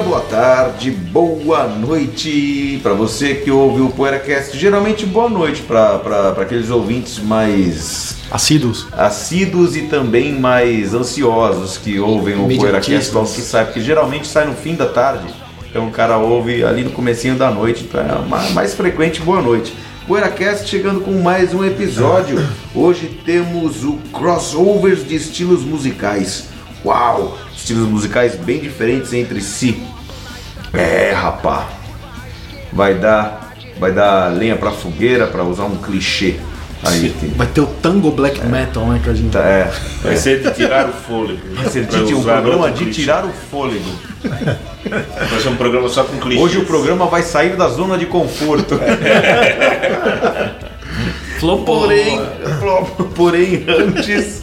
dia, boa tarde, boa noite para você que ouve o PoeiraCast. Geralmente, boa noite para aqueles ouvintes mais Assíduos. assíduos e também mais ansiosos que ouvem o PoeiraCast, logo que sai, porque geralmente sai no fim da tarde. Então o cara ouve ali no comecinho da noite, então é uma- mais frequente boa noite. PoeiraCast chegando com mais um episódio. Hoje temos o crossovers de estilos musicais. Uau! Estilos musicais bem diferentes entre si. É, rapá. Vai dar, vai dar lenha pra fogueira para usar um clichê. Aí tem. Vai ter o Tango Black Metal, né, que a gente... Tá, É, Vai ser de tirar o fôlego. Vai ser Pra de um programa de clichê. tirar o fôlego. Vai ser um programa só com clichês. Hoje o programa vai sair da zona de conforto. Flopou. Porém, porém antes,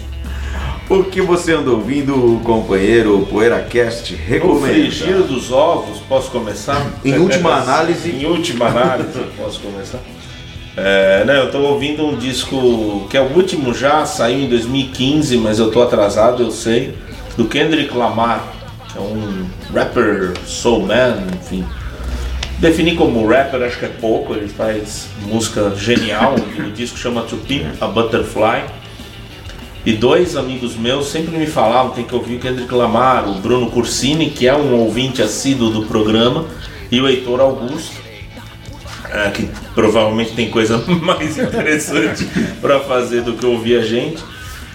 o que você anda ouvindo, o companheiro PoeiraCast recomenda? frigir dos ovos, posso começar? Em última análise. Em última análise, posso começar? É, né, eu tô ouvindo um disco que é o último já, saiu em 2015, mas eu tô atrasado, eu sei, do Kendrick Lamar, que é um rapper, soul man, enfim. Definir como rapper acho que é pouco, ele faz música genial, o disco chama To Pimp a Butterfly. E dois amigos meus sempre me falavam, tem que ouvir o Kendrick Lamar, o Bruno Cursini, que é um ouvinte assíduo do programa, e o Heitor Augusto, é, que provavelmente tem coisa mais interessante para fazer do que ouvir a gente.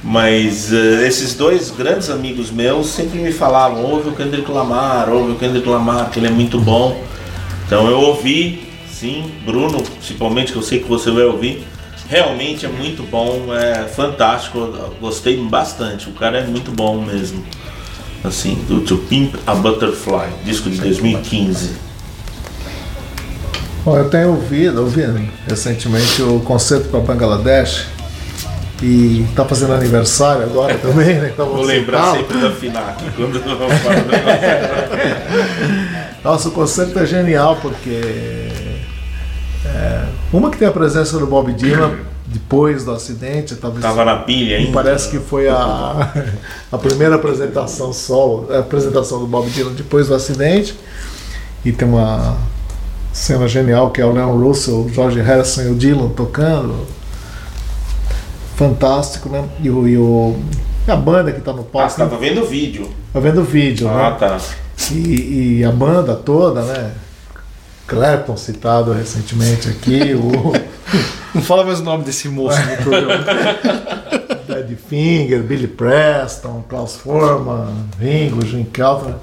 Mas eh, esses dois grandes amigos meus sempre me falavam, ouve o Kendrick Lamar, ouve o Kendrick Lamar, que ele é muito bom. Então eu ouvi, sim, Bruno, principalmente que eu sei que você vai ouvir. Realmente é muito bom, é fantástico, gostei bastante. O cara é muito bom mesmo. Assim, do To Pimp a Butterfly, disco de 2015. Bom, eu tenho ouvido, ouvido recentemente o concerto para Bangladesh e tá fazendo aniversário agora também, né? Então Vou lembrar fala. sempre da FINAC quando eu falar. Nossa, o concerto é genial porque é, uma que tem a presença do Bob Dylan depois do acidente, talvez Tava na pilha ainda. parece que foi a, a primeira apresentação solo, a apresentação do Bob Dylan depois do acidente. E tem uma cena genial que é o Leon Russell, o George Harrison e o Dylan tocando. Fantástico, né? E, o, e o- a banda que tá no Ah, palco. você tava vendo o vídeo. Tá vendo o vídeo, Ah, né? tá. E, e a banda toda, né? Clapton citado recentemente aqui, o Não fala mais o nome desse moço no programa. Dead Finger, Billy Preston, Klaus Forman, Ringo, Jim Calvin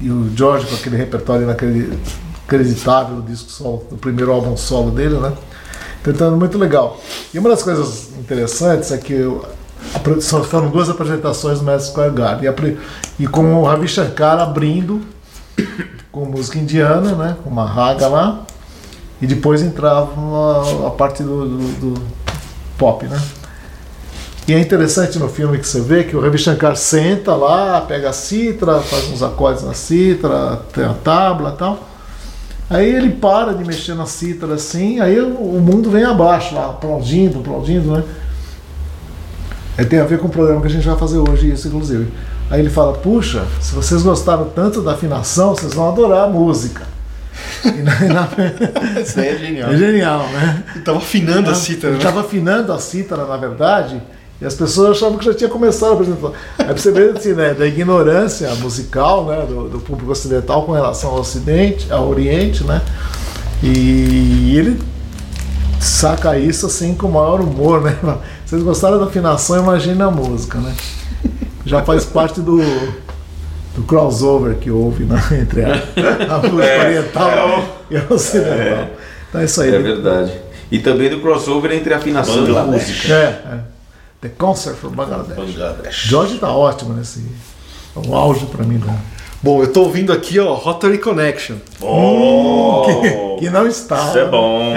e o George com aquele repertório inacreditável do disco solo, do primeiro álbum solo dele, né? Tentando muito legal. E uma das coisas interessantes é que eu- produção foram duas apresentações no Madison Square Garden e, a e com o Ravi Shankar abrindo com música indiana, né? Com uma raga lá e depois entrava a, a parte do- do- do pop, né? E é interessante no filme que você vê que o Ravi Shankar senta lá, pega a citra, faz uns acordes na citra, tem a tábua e tal. Aí ele para de mexer na citra assim, aí o, mundo vem abaixo lá, aplaudindo, aplaudindo, né? Aí tem a ver com o programa que a gente vai fazer hoje, isso inclusive. Aí ele fala, puxa, se vocês gostaram tanto da afinação, vocês vão adorar a música. E na- na- Isso aí é genial. é genial, né? Ele tava afinando a cítara, Ele né? estava afinando a cítara, na verdade, e as pessoas achavam que já tinha começado a apresentação. Aí você ver assim, né, da ignorância musical né, do, do público ocidental com relação ao Ocidente, ao Oriente, né? E ele saca isso assim com o maior humor, né? Vocês gostaram da afinação, imagina a música, né? Já faz parte do, do crossover que houve né, entre a, a música oriental e a ocidental. Então é isso aí. É verdade. E também do crossover entre afinação e Bangladesh. música. É, é. The Concert for Bangladesh. Bangladesh. George tá ótimo nesse. É um auge pra mim, né? Bom, eu tô ouvindo aqui, ó, Rotary Connection. Oh, Que não está. isso é bom.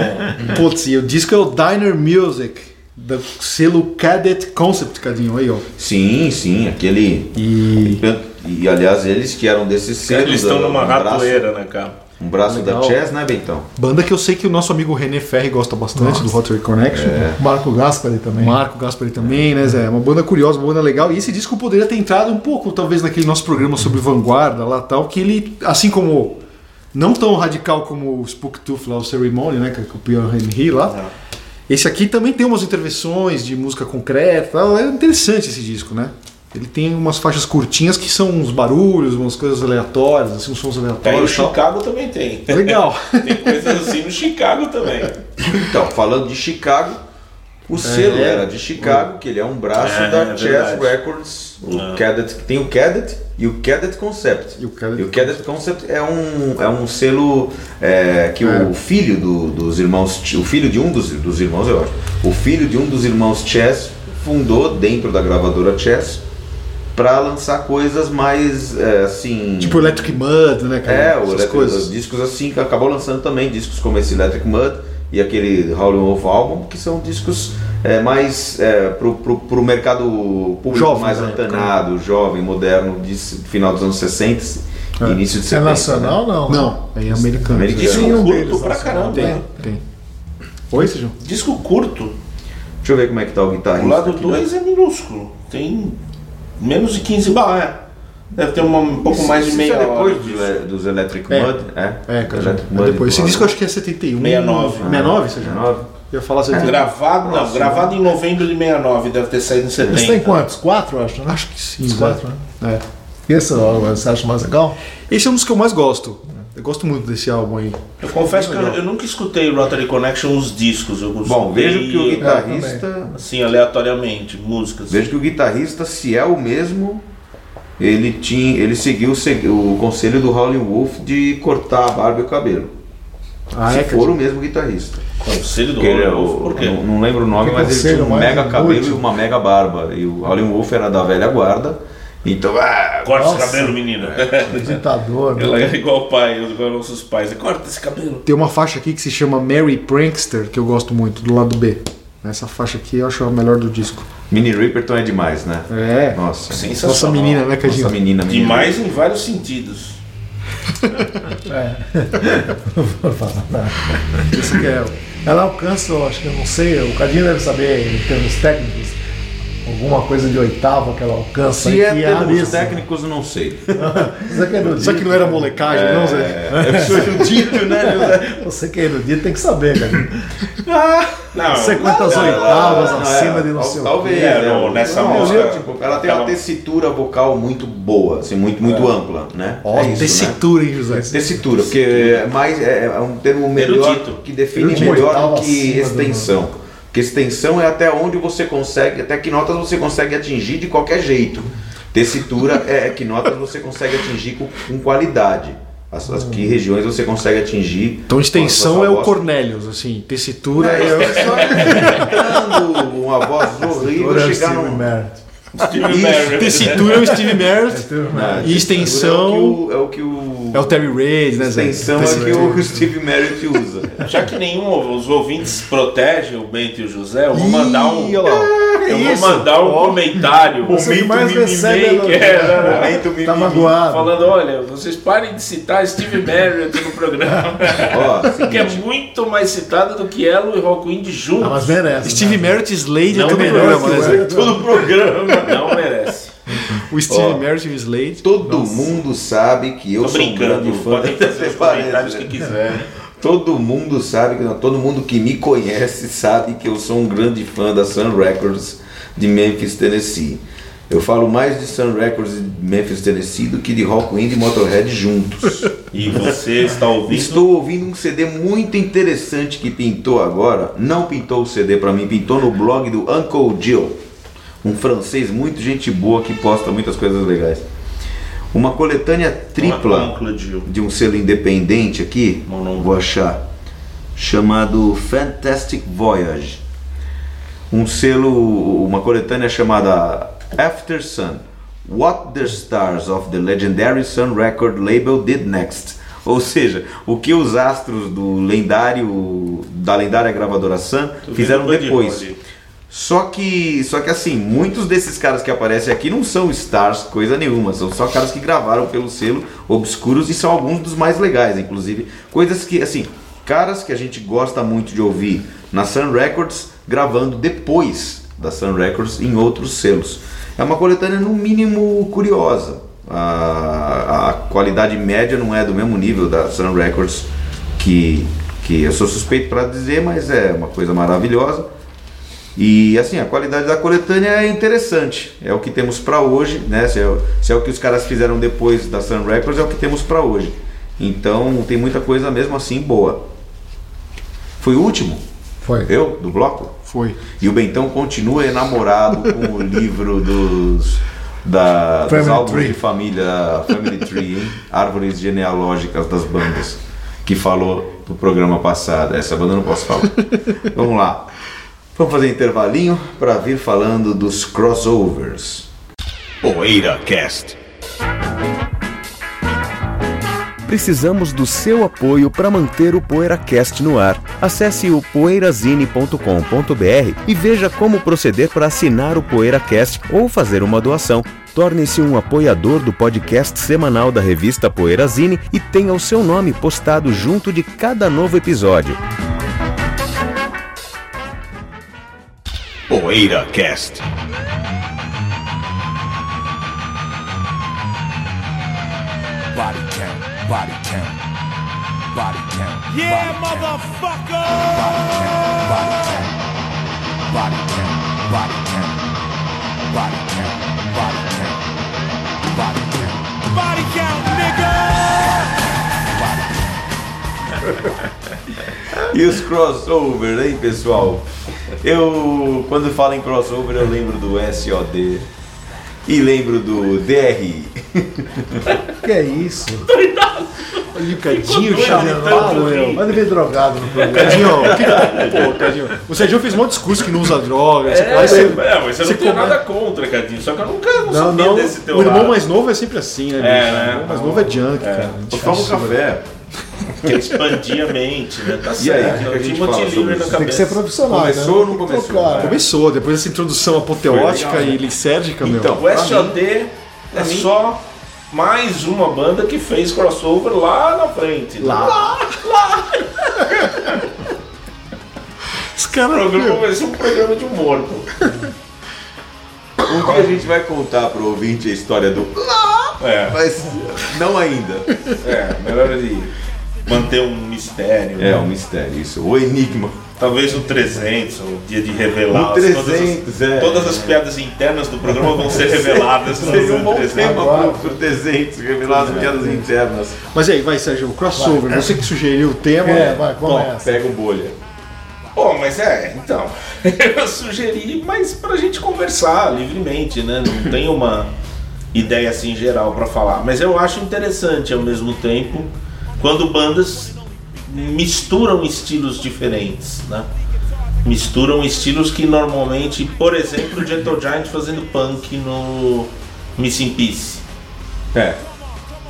Putz, e o disco é o Diner Music, do selo Cadet Concept, cadinho aí, ó. Sim, sim, aquele. E E aliás, eles que eram desses selos. Eles estão um numa braço- ratoeira, né, cara? Um braço Legal. da Chess, né, Bentão? banda que eu sei que o nosso amigo René Ferri gosta bastante do Rotary Connection. Marco Gaspari também. Marco Gaspari também, né, Zé? Uma banda curiosa, uma banda legal. E esse disco poderia ter entrado um pouco, talvez, naquele nosso programa sobre vanguarda lá tal, que ele, assim como. Não tão radical como o Spook Tooth lá, o Ceremony, né? Que é com o Pierre Henry lá. Esse aqui também tem umas intervenções de música concreta. tal. É interessante esse disco, né? Ele tem umas faixas curtinhas que são uns barulhos, umas coisas aleatórias, assim, uns sons o aleatórios. e tal. Chicago também tem. Legal. Tem coisas assim no Chicago também. Então, falando de Chicago, o selo era de Chicago, que ele é um braço É, da é Chess. Records. O É. Cadet, tem o Cadet e o Cadet Concept. E o Cadet E o Cadet Concept é um, é um selo é, que É. o filho do- dos irmãos, o filho de um dos, dos irmãos, eu acho, o filho de um dos irmãos Chess fundou dentro da gravadora Chess para lançar coisas mais é, assim. tipo Electric Mud, né, cara? É, o Essas Electric- coisas. discos assim, que acabou lançando também discos como esse Electric Mud e aquele Howlin' Wolf Album, que são discos é, mais é, pro, pro, pro mercado público Jovem, mais né? antenado, jovem, moderno, de final dos anos 60 e início de É 70. nacional, não? Não, é americano. Americano. Disco um curto pra nacional. caramba. Tem, né? tem. Oi, Sejão? Disco curto. Deixa eu ver como é que tá o guitarrista. O lado aqui, 2 é minúsculo. Tem menos de 15 barras. Deve ter uma- um pouco mais de Isso meia é hora. depois do- dos Electric É. Mud, é? É, cara. Electric É Mud depois. Esse disco eu acho que é 71. 69. 69, Sejão? 19. Eu ia falar 71. Gravado, não, gravado em novembro de 69, deve ter saído em Eles têm 70. quantos? Quatro, acho, né? Acho que sim. Zé. quatro, né? É. Esse ó, você acha mais legal? Esse é um dos que eu mais gosto. Eu gosto muito desse álbum aí. Eu confesso que eu, eu nunca escutei Rotary Connection os discos. Eu Bom, vejo que o guitarrista. É, Assim, aleatoriamente, músicas. Vejo que o guitarrista, se é o mesmo, ele tinha, ele seguiu o, conselho do Howlin' Wolf de cortar a barba e o cabelo. Ah, se é, for cara? o mesmo guitarrista. Conselho do é Howlin' Wolf, por quê? Não, não lembro o nome, Que mas ele tinha um mega cabelo inútil. e uma mega barba. E o Howlin' Wolf era da velha guarda. Então, ah, Corta esse Nossa. cabelo, menino. Ditador, Ela né? é igual o pai, igual nossos pais. Corta esse cabelo. Tem uma faixa aqui que se chama Mary Prankster, que eu gosto muito, do lado B. Essa faixa aqui eu acho a melhor do disco. Mini Ripperton é demais, né? É. Nossa. Sensacional. Nossa menina, né, Cadinho? Nossa menina, menina. Demais em vários sentidos. Esse que é. Ela alcança, eu acho que eu não sei, o Cadinho deve saber em termos técnicos, alguma coisa de oitava que ela alcança. Se é termos raríssimo. técnicos, não sei. Você que é erudito. Só que não era molecagem, não, Zé? É, eu sou erudito, né, José? Você que é erudito tem que saber, Cadinho. Não, Não sei quantas oitavas não, acima é, de não sei o Talvez, quê. É, né? não, nessa Não, música, tipo, ela tem uma ela- tessitura vocal muito boa, assim, muito, muito ampla, né? Ó, É isso, né? tessitura, hein, José? Tessitura, porque é mais é, é um termo melhor Erudito. que define Erudito. melhor do que extensão. Porque extensão é até onde você consegue, até que notas você consegue atingir de qualquer jeito. Tessitura é que notas você consegue atingir com, com qualidade. As, as que regiões você consegue atingir. Então extensão é o. Cornelius, assim. Tessitura É, é. eu uma voz horrível é chegar Steve num. Steve Isso, Merritt. Tessitura é o Steve Merritt. Ah. E extensão É o que o. é o Terry Reid, né, Zé? Extensão é que o Steve Merritt usa. Já que nenhum os ouvintes protege o Bento e o José, eu vou mandar um. Ih, olha lá. Eu vou isso? mandar um comentário. Você que mais recebe que é, né? Momento mimimi. Tá magoado. Falando, olha, vocês parem de citar Steve Merritt no programa. Ó, que é muito mais citado do que Elo e Rockwind juntos. Ah, mas merece. Steve né? Merritt e Slade é Não todo o merece, programa, né. Todo o programa. Não merece. O Steve Ó. Merritt e o Slade. todo mundo sabe que eu Tô sou um brincando, grande fã podem fazer os comentários que quiserem. Todo mundo sabe, todo mundo que me conhece sabe que eu sou um grande fã da Sun Records de Memphis, Tennessee. Eu falo mais de Sun Records de Memphis, Tennessee do que de Rockwind e Motorhead juntos. E você está ouvindo. Estou ouvindo um CD muito interessante que pintou agora. Não pintou o CD para mim, pintou no blog do Uncle Jill. Um francês muito gente boa que posta muitas coisas legais. Uma coletânea tripla de um selo independente aqui. Vou achar. chamado Fantastic Voyage. Um selo, uma coletânea chamada After Sun. What the Stars of the Legendary Sun Record Label Did Next. Ou seja, o que os astros do lendário da lendária gravadora Sun fizeram depois. Só que, só que assim, muitos desses caras que aparecem aqui não são stars, coisa nenhuma, são só caras que gravaram pelo selo Obscuros e são alguns dos mais legais, inclusive, coisas que assim, caras que a gente gosta muito de ouvir na Sun Records gravando depois da Sun Records em outros selos. É uma coletânea no mínimo curiosa. A, a qualidade média não é do mesmo nível da Sun Records que que eu sou suspeito para dizer, mas é uma coisa maravilhosa. E assim, a qualidade da coletânea é interessante. É o que temos para hoje, né? Se é, se é o que os caras fizeram depois da Sun Records, é o que temos para hoje. Então tem muita coisa mesmo assim boa. Foi o último? Foi. Eu, do bloco? Foi. E o Bentão continua enamorado com o livro dos, da, dos álbuns Tree. de família Family Tree, hein? Árvores genealógicas das bandas, que falou no programa passado. Essa banda eu não posso falar. Vamos lá. Vamos fazer intervalinho para vir falando dos crossovers. Poeira Cast. Precisamos do seu apoio para manter o PoeiraCast no ar. Acesse o poeirazine.com.br e veja como proceder para assinar o PoeiraCast ou fazer uma doação. Torne-se um apoiador do podcast semanal da revista Poeirazine e tenha o seu nome postado junto de cada novo episódio. Poeira Cast. Body count, body count, body count. Yeah, motherfucker! Body count, body count, body count, body count, body count, body count, body count, body count, nigga! E os crossovers, hein, pessoal? Eu, quando falo em crossover, eu lembro do SOD e lembro do DRI. Que é isso? Olha o Cadinho chapado, então, meu. Manda ver drogado no programa. Cadinho, o que... Pô, Cadinho. O Sérgio fez um monte de discurso que não usa droga. É, aí você- é, mas eu você não come- nada contra, Cadinho. Só que eu nunca não, Não, sabia não. desse teu O irmão lado. mais novo é sempre assim, né? É, bicho? né? O irmão mais novo é junk, cara. Eu tomo um café. Que expandia a mente, né? Tá E aí, certo. o que que a gente Timothy fala sobre Leary na isso? Tem que ser cabeça. profissional. Começou né? ou não começou? Trocar. Começou, depois dessa introdução apoteótica legal, né? e lisérgica, meu. Então, O SOD é só mais uma banda que fez crossover lá na frente. né? Lá. Os O caras. programa vai ser um programa de humor, pô. Um dia a gente vai contar pro ouvinte a história do. É, Mas não ainda. é, melhor ele manter um mistério. É né? um mistério, isso. O enigma. Talvez no 300, o dia de revelar. No as- 300, todas, as, é. todas as piadas internas do programa vão ser reveladas no Seria um bom 300. tema Agora. pro, pro 300, revelar as piadas internas. Mas aí, vai, Sérgio, o crossover. Você que sugeriu o tema. É, vai, começa. Pega o bolha. Pô, mas é, então. Eu sugeri, mas pra gente conversar livremente, né? Não tem uma ideia assim geral pra falar. Mas eu acho interessante ao mesmo tempo quando bandas misturam estilos diferentes, né? Misturam estilos que normalmente, por exemplo, o Gentle Giant fazendo punk no Missing Piece. É.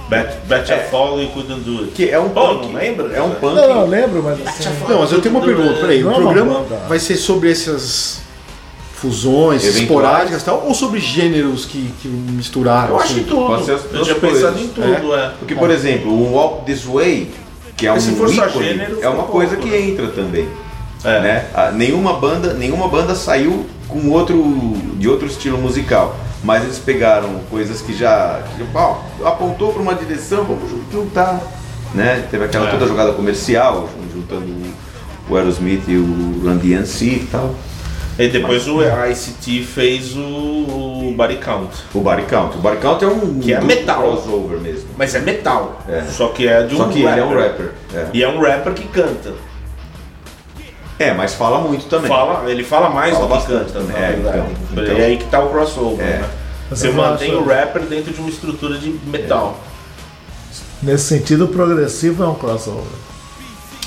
Bet, Bet a Fall e Couldn't Do It. Que é um punk. não lembra? É um punk. Não, não, lembro, mas assim. Não, mas eu tenho uma pergunta. Peraí, o é programa vai ser sobre essas fusões Eventuais. esporádicas e tal, ou sobre gêneros que, que misturaram? Eu acho assim? em tudo. Pode ser as Eu tinha pensado em tudo, é. Porque, por exemplo, o Walk This Way, que é um ícone, gênero, é uma coisa que né? entra também. É. Né? Ah, nenhuma, banda, nenhuma banda saiu com outro, de outro estilo musical. Mas eles pegaram coisas que já. Que, ó, apontou para uma direção, vamos juntar. Né? Teve aquela É. toda jogada comercial, juntando o Aerosmith e o Run DMC e tal. E depois o ICT fez o, o Body Count. O Body Count. O Body Count é um Que é metal. crossover mesmo. Mas é metal. É. Só que é de um Só que rapper. ele é um rapper. É. E é um rapper que canta. É, mas fala muito também. Fala, ele fala mais Fala do que canta, também. É, verdade. então, então. E aí que tá o crossover, É. né? Você mantém o rapper dentro de uma estrutura de metal. Nesse sentido, o progressivo é um crossover.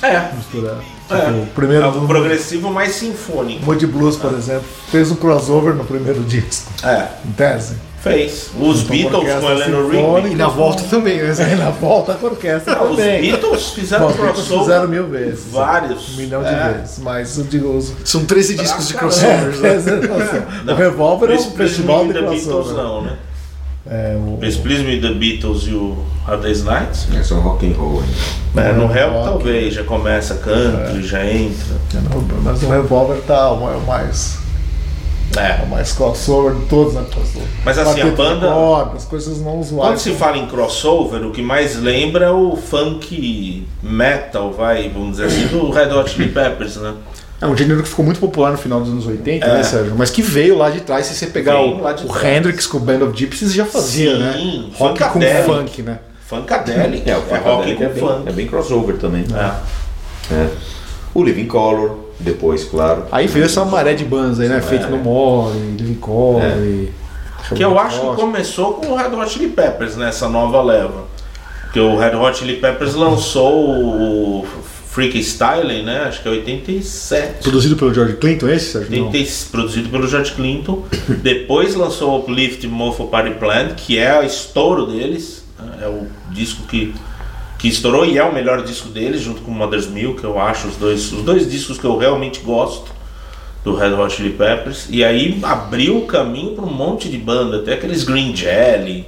É, misturar. É. Tipo, o primeiro é do o progressivo mais sinfônico. Moody Blues, por exemplo, fez um crossover no primeiro disco, É, em tese. fez. Os Então, Beatles com Eleanor. Rigby. E na volta também, né? Aí na volta com a orquestra Não, os também. Beatles fizeram Bom, os Beatles crossover fizeram mil vezes. vários. Um milhão de É. vezes. Mas eu digo, os, São 13 discos de crossovers, né? o Revolver é um festival de The Beatles crossover. não, né? É, o, Please Please Me The Beatles e o Hard Day's Night. É só rock and roll. hein? É, no É, Hell rock. talvez, já começa country, já entra. mas o Revolver tá o o mais, o É. mais crossover de todos, né? Crossover. Mas assim, a banda- cordas, coisas não Quando usuais. se fala em crossover, o que mais lembra é o funk metal, vai, vamos dizer assim, do Red Hot Chili Peppers, né? É um gênero que ficou muito popular no final dos anos 80, É. né, Sérgio? Mas que veio lá de trás, se você pegar Veio o, lá de o. Hendrix com o Band of Gypsies já fazia, Sim, né? Rock com funk, né? Funkadelic, É, é, o rock Funkadelic com é bem, funk. é bem crossover também. É. É. O Living Color, depois, claro. Aí veio essa maré de bandas aí, né? Feito no More, Living Color É. e... Que eu acho que começou com o Red Hot Chili Peppers nessa nova leva. Porque o Red Hot Chili Peppers lançou o Freaky Styling, né? Acho que é 87. Produzido pelo George Clinton, esse, Sérgio? Não. 80 produzido pelo George Clinton. Depois lançou o Uplift Mofo Party Plan, que é o estouro deles. né? É o disco que, que estourou e é o melhor disco deles, junto com Mother's Milk, eu acho. Os dois, os dois discos que eu realmente gosto do Red Hot Chili Peppers. E aí abriu o caminho para um monte de banda, até aqueles Green Jelly.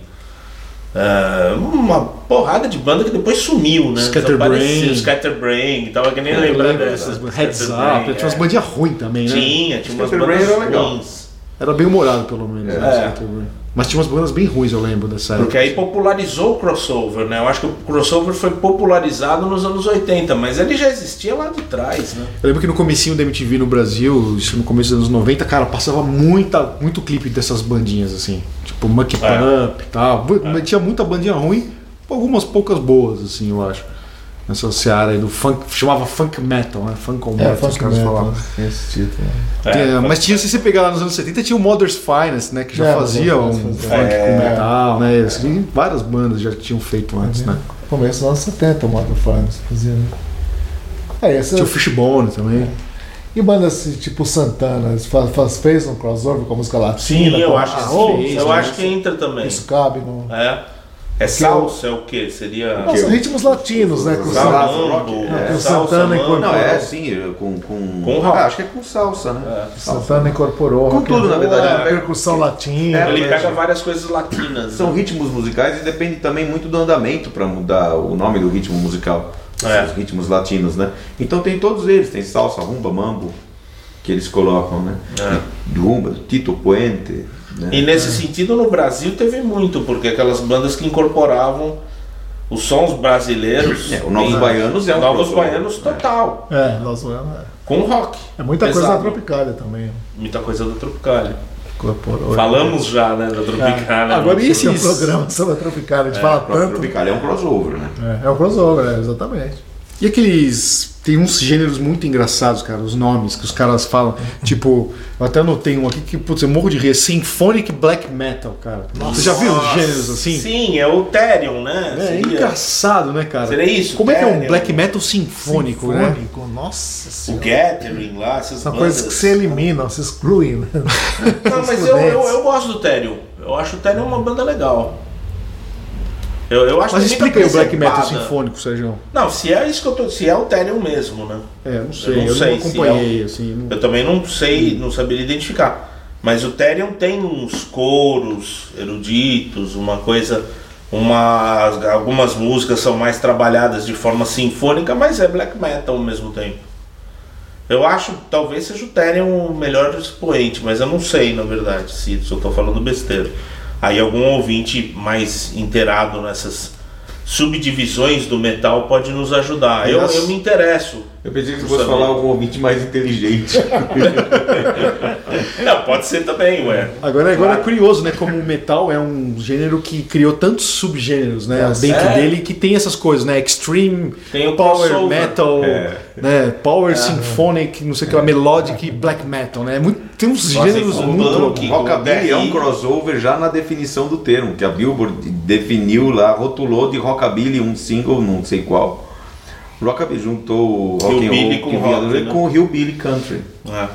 Ah, uma porrada de banda que depois sumiu, né? Scatterbrain. Scatterbrain, tava que nem lembrar dessas. Heads Up, tinha umas é. bandinhas ruins também, né? Tinha, tinha umas bandas era legal. ruins. Era bem humorado, pelo menos. É. né. Mas tinha umas bandas bem ruins, eu lembro dessa época. Porque aí popularizou o crossover, né? Eu acho que o crossover foi popularizado nos anos 80, mas ele já existia lá de trás, né? Eu lembro que no comecinho da MTV no Brasil, isso no começo dos anos 90, cara, passava muita, muito clipe dessas bandinhas, assim. Tipo, Muck É. Pump e tal. Mas Tinha muita bandinha ruim, algumas poucas boas, assim, eu acho. Nessa seara aí do funk, chamava funk metal, né? Funk ou É, metal, os funk caras metal, falavam. tem esse título. É, Tinha- mas tinha, se você pegar lá nos anos 70, tinha o Mother's Finest, né? Que já É, fazia um Mother's funk Finest com É. metal, né? Assim, várias bandas já tinham feito antes, né? Começo dos anos 70, o Modern Farms fazia. né? É, esse Tinha o Fishbone também. E bandas assim, tipo Santana, faz, faz, fez um crossover com a música latina. Sim, eu com acho que sim. roll, fez, Eu né? acho que entra também. Isso cabe no. É. É salsa, é o quê? Seria. Nossa, ritmos latinos, né? Com Salsa, salsa. rock, Mambo, é. Santana incorporou. Não, é assim, com. Com, Com rock. Ah, acho que é com salsa, né? É. Santana incorporou. Com tudo, na verdade, a ele pega- percussão latina. É, Ele pega várias coisas latinas. São né? ritmos musicais e depende também muito do andamento para mudar o nome do ritmo musical. É. Os ritmos latinos, né? Então tem todos eles, tem salsa, rumba, mambo, que eles colocam, né? É. Rumba, Tito Puente. Né? E nesse sentido, no Brasil teve muito, porque aquelas bandas que incorporavam os sons brasileiros. É, o Novos em- Baianos é um Novos. Baianos total. É, nós é, Com rock. é muita coisa Pesado. da Tropicália também. Muita coisa do Tropicália. Incorporou. Falamos já, né, da Tropicália. Agora, e Esse é um esses... programa sobre a Tropicália, a gente O fala tanto. Tropicália é um crossover, né? É, é um crossover, é, exatamente. E aqueles. Tem uns gêneros muito engraçados, cara, os nomes que os caras falam. Tipo, eu até anotei um aqui que, putz, eu morro de rir. Symphonic Black Metal, cara. Você já viu os gêneros assim? Sim, é o Therion, né? É, Seria- engraçado, né, cara? Seria isso, Como é que é um Therion. black metal sinfônico, né? Sinfônico, nossa O senhora. Gathering lá, essas São bandas. coisas que se eliminam, se excluem. Né? Não, mas eu, eu, eu gosto do Therion. Eu acho o Therion uma banda legal. Eu, eu acho Mas explica aí o black metal sinfônico, Sérgio. Não, se é isso que eu tô. Se é o Therion mesmo, né? É, não sei, não eu não, sei se acompanhei, assim. não- Eu também não sei, não saberia identificar. Mas o Therion tem uns coros eruditos, uma coisa. Umas, algumas músicas são mais trabalhadas de forma sinfônica, mas é black metal ao mesmo tempo. Eu acho, talvez seja o Therion o melhor expoente, mas eu não sei, na verdade, se, se eu tô falando besteira. Aí algum ouvinte mais inteirado nessas subdivisões do metal pode nos ajudar. Eu, eu me interesso. Eu pensei que você fosse falar algum ouvinte mais inteligente. Não, pode ser também, ué. Agora, agora Claro. é curioso, né? Como o metal é um gênero que criou tantos subgêneros, né? É, dentro é. dele que tem essas coisas, né? Extreme, Tem o Power crossover. Metal, É. né? Power Symphonic, não sei o que lá, Melodic Black Metal, né? É Muito, tem uns Nossa, gêneros muito loucos. Rockabilly é um crossover já na definição do termo, que a Billboard definiu lá, rotulou de Rockabilly um single, não sei qual, Rockabilly juntou o rock and Hillbilly roll com rock, né? com o Hillbilly Country. É.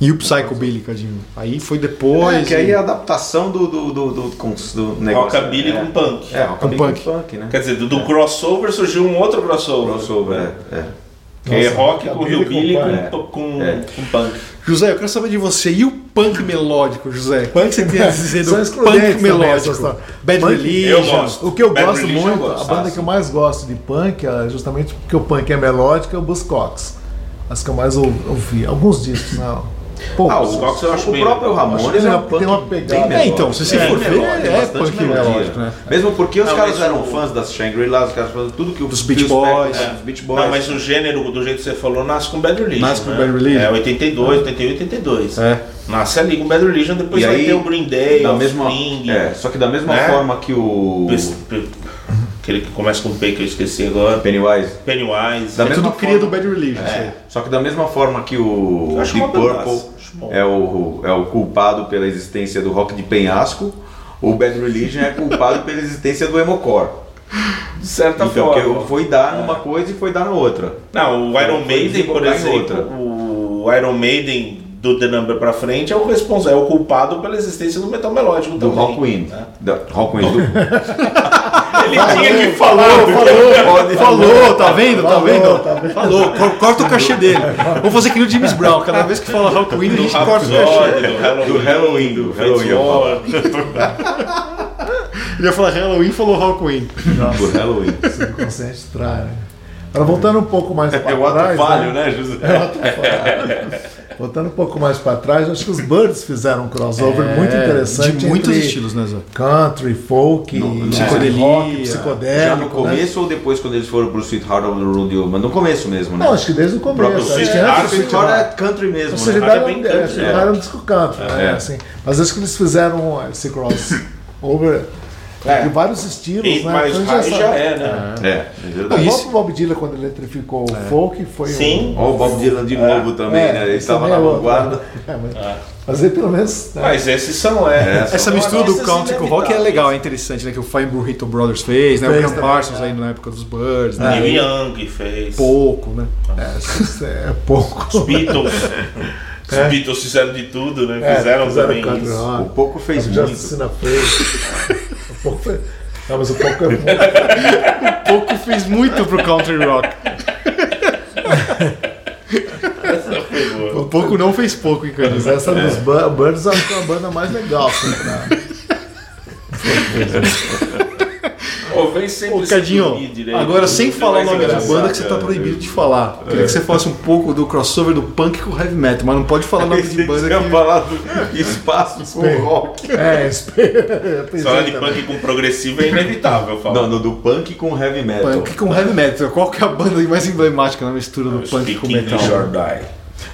E o Psychobilly, Cadinho. Aí foi depois. É, que aí é a adaptação do, do, do, do, do negócio. Rockabilly é. com punk. É, rockabilly Com com punk. punk, né? Quer dizer, do, do crossover surgiu um outro crossover. Crossover, é. É. Que é Nossa, rock com hillbilly com com, punk. com, É. com punk. José, eu quero saber de você. E o punk melódico, José? O que você tem a dizer do punk também, melódico? história. Bad Punk- Religion. Eu gosto. O que eu Bad gosto Religion muito, eu gosto, a banda que eu mais gosto de punk, é justamente porque o punk é melódico, é o Buzzcocks. As que eu mais ou- ouvi. Alguns discos, não. Poucos. Ah, Os Cox eu acho o bem próprio legal. Ramones é um tem punk uma pegada. bem É, então, se você É, for ver, tem é bastante punk melódico, né? Mesmo porque os Não, caras eram o- fãs das Shangri-La, os caras fãs tudo que o Dos Beach Boys. É. dos Beach Boys. Não, mas o gênero, do jeito que você falou, nasce com Bad Religion. Nasce com né? Bad Religion. É, 82, 81, 82. É. Nasce ali com Bad Religion, depois E vai aí, ter o Green Day, da o mesma, Offspring, é, só que da mesma né? forma que o aquele que começa com P que eu esqueci agora. Pennywise, Pennywise. Da É mesma tudo cria do Bad Religion. É, só que da mesma forma que o Deep Purple é o, é o culpado pela existência do rock de penhasco, o Bad Religion é culpado pela existência do emocore. de certa Então, forma. que foi dar numa coisa e foi dar na outra. Não, o Iron Maiden, por exemplo, outra. o Iron Maiden do The Number pra frente é o responsável, é o culpado pela existência do metal melódico Do também. Rockwind. né? Da- Rockwind do... Ele tinha que falar. Pode- Falou, tá vendo? Tá Falou, vendo? tá vendo? Falou, cor- corta o cachê dele. Vamos fazer que nem o James Brown. Cada vez que fala Halloween, a gente corta o cachê. Do Halloween, Do Halloween. Ele ia falar Halloween falou Halloween. Do Halloween. subconsciente trai, né? Agora, voltando um pouco mais para É o ato trás. falho, né, José? É o ato falho. Voltando um pouco mais para trás, acho que os Birds fizeram um crossover É, muito interessante. De muitos estilos, né, Zé? Country, folk, psicodelia. rock, Já psicodélico. no começo ou depois quando eles foram pro Sweetheart of the Rodeo? Mas no começo mesmo, né? Né? Não, acho que desde o O próprio começo. Acho que Sweetheart, antes do Sweetheart é country mesmo, O Sweetheart né? É era, bem country, é, Sweetheart era um disco country, É. né? Assim, mas acho que eles fizeram esse crossover de vários estilos, E né? mais Então sabe. já é, né? É, é O verdade. próprio Bob Dylan, quando ele eletrificou o folk, foi Sim. Olha o Bob Dylan de novo também, É, né? Ele estava na é vanguarda. né? É, mas, mas aí pelo menos. né? Mas esses são, é. Essa são mistura do country com o rock é legal, é interessante, né? Que o Fine Burrito Brothers fez, né? O Fez Graham também, Parsons aí na época dos Birds, né? Neil Young fez. Pouco, né? É, é pouco. Os Beatles. Os Beatles fizeram de tudo, né? É, Fizeram, isso. rock. O pouco fez O muito. Fez. O pouco fez. Não, mas o pouco é Pouco fez muito pro country rock. Essa foi boa. O pouco não fez pouco, hein, cara? Mas essa dos Bu- Birds acho que é a banda mais legal. Assim, pra- Pô, vem sempre Ô, Cadinho, agora sem falar o nome da banda que você tá proibido de falar. Queria que você falasse um pouco do crossover do punk com o heavy metal, mas não pode falar nome de banda que... falar do espaço com rock. É, espera. Falar de punk com progressivo é inevitável falar. Não, no do punk com heavy metal. Punk com heavy metal. Qual que é a banda mais emblemática na mistura do punk com metal?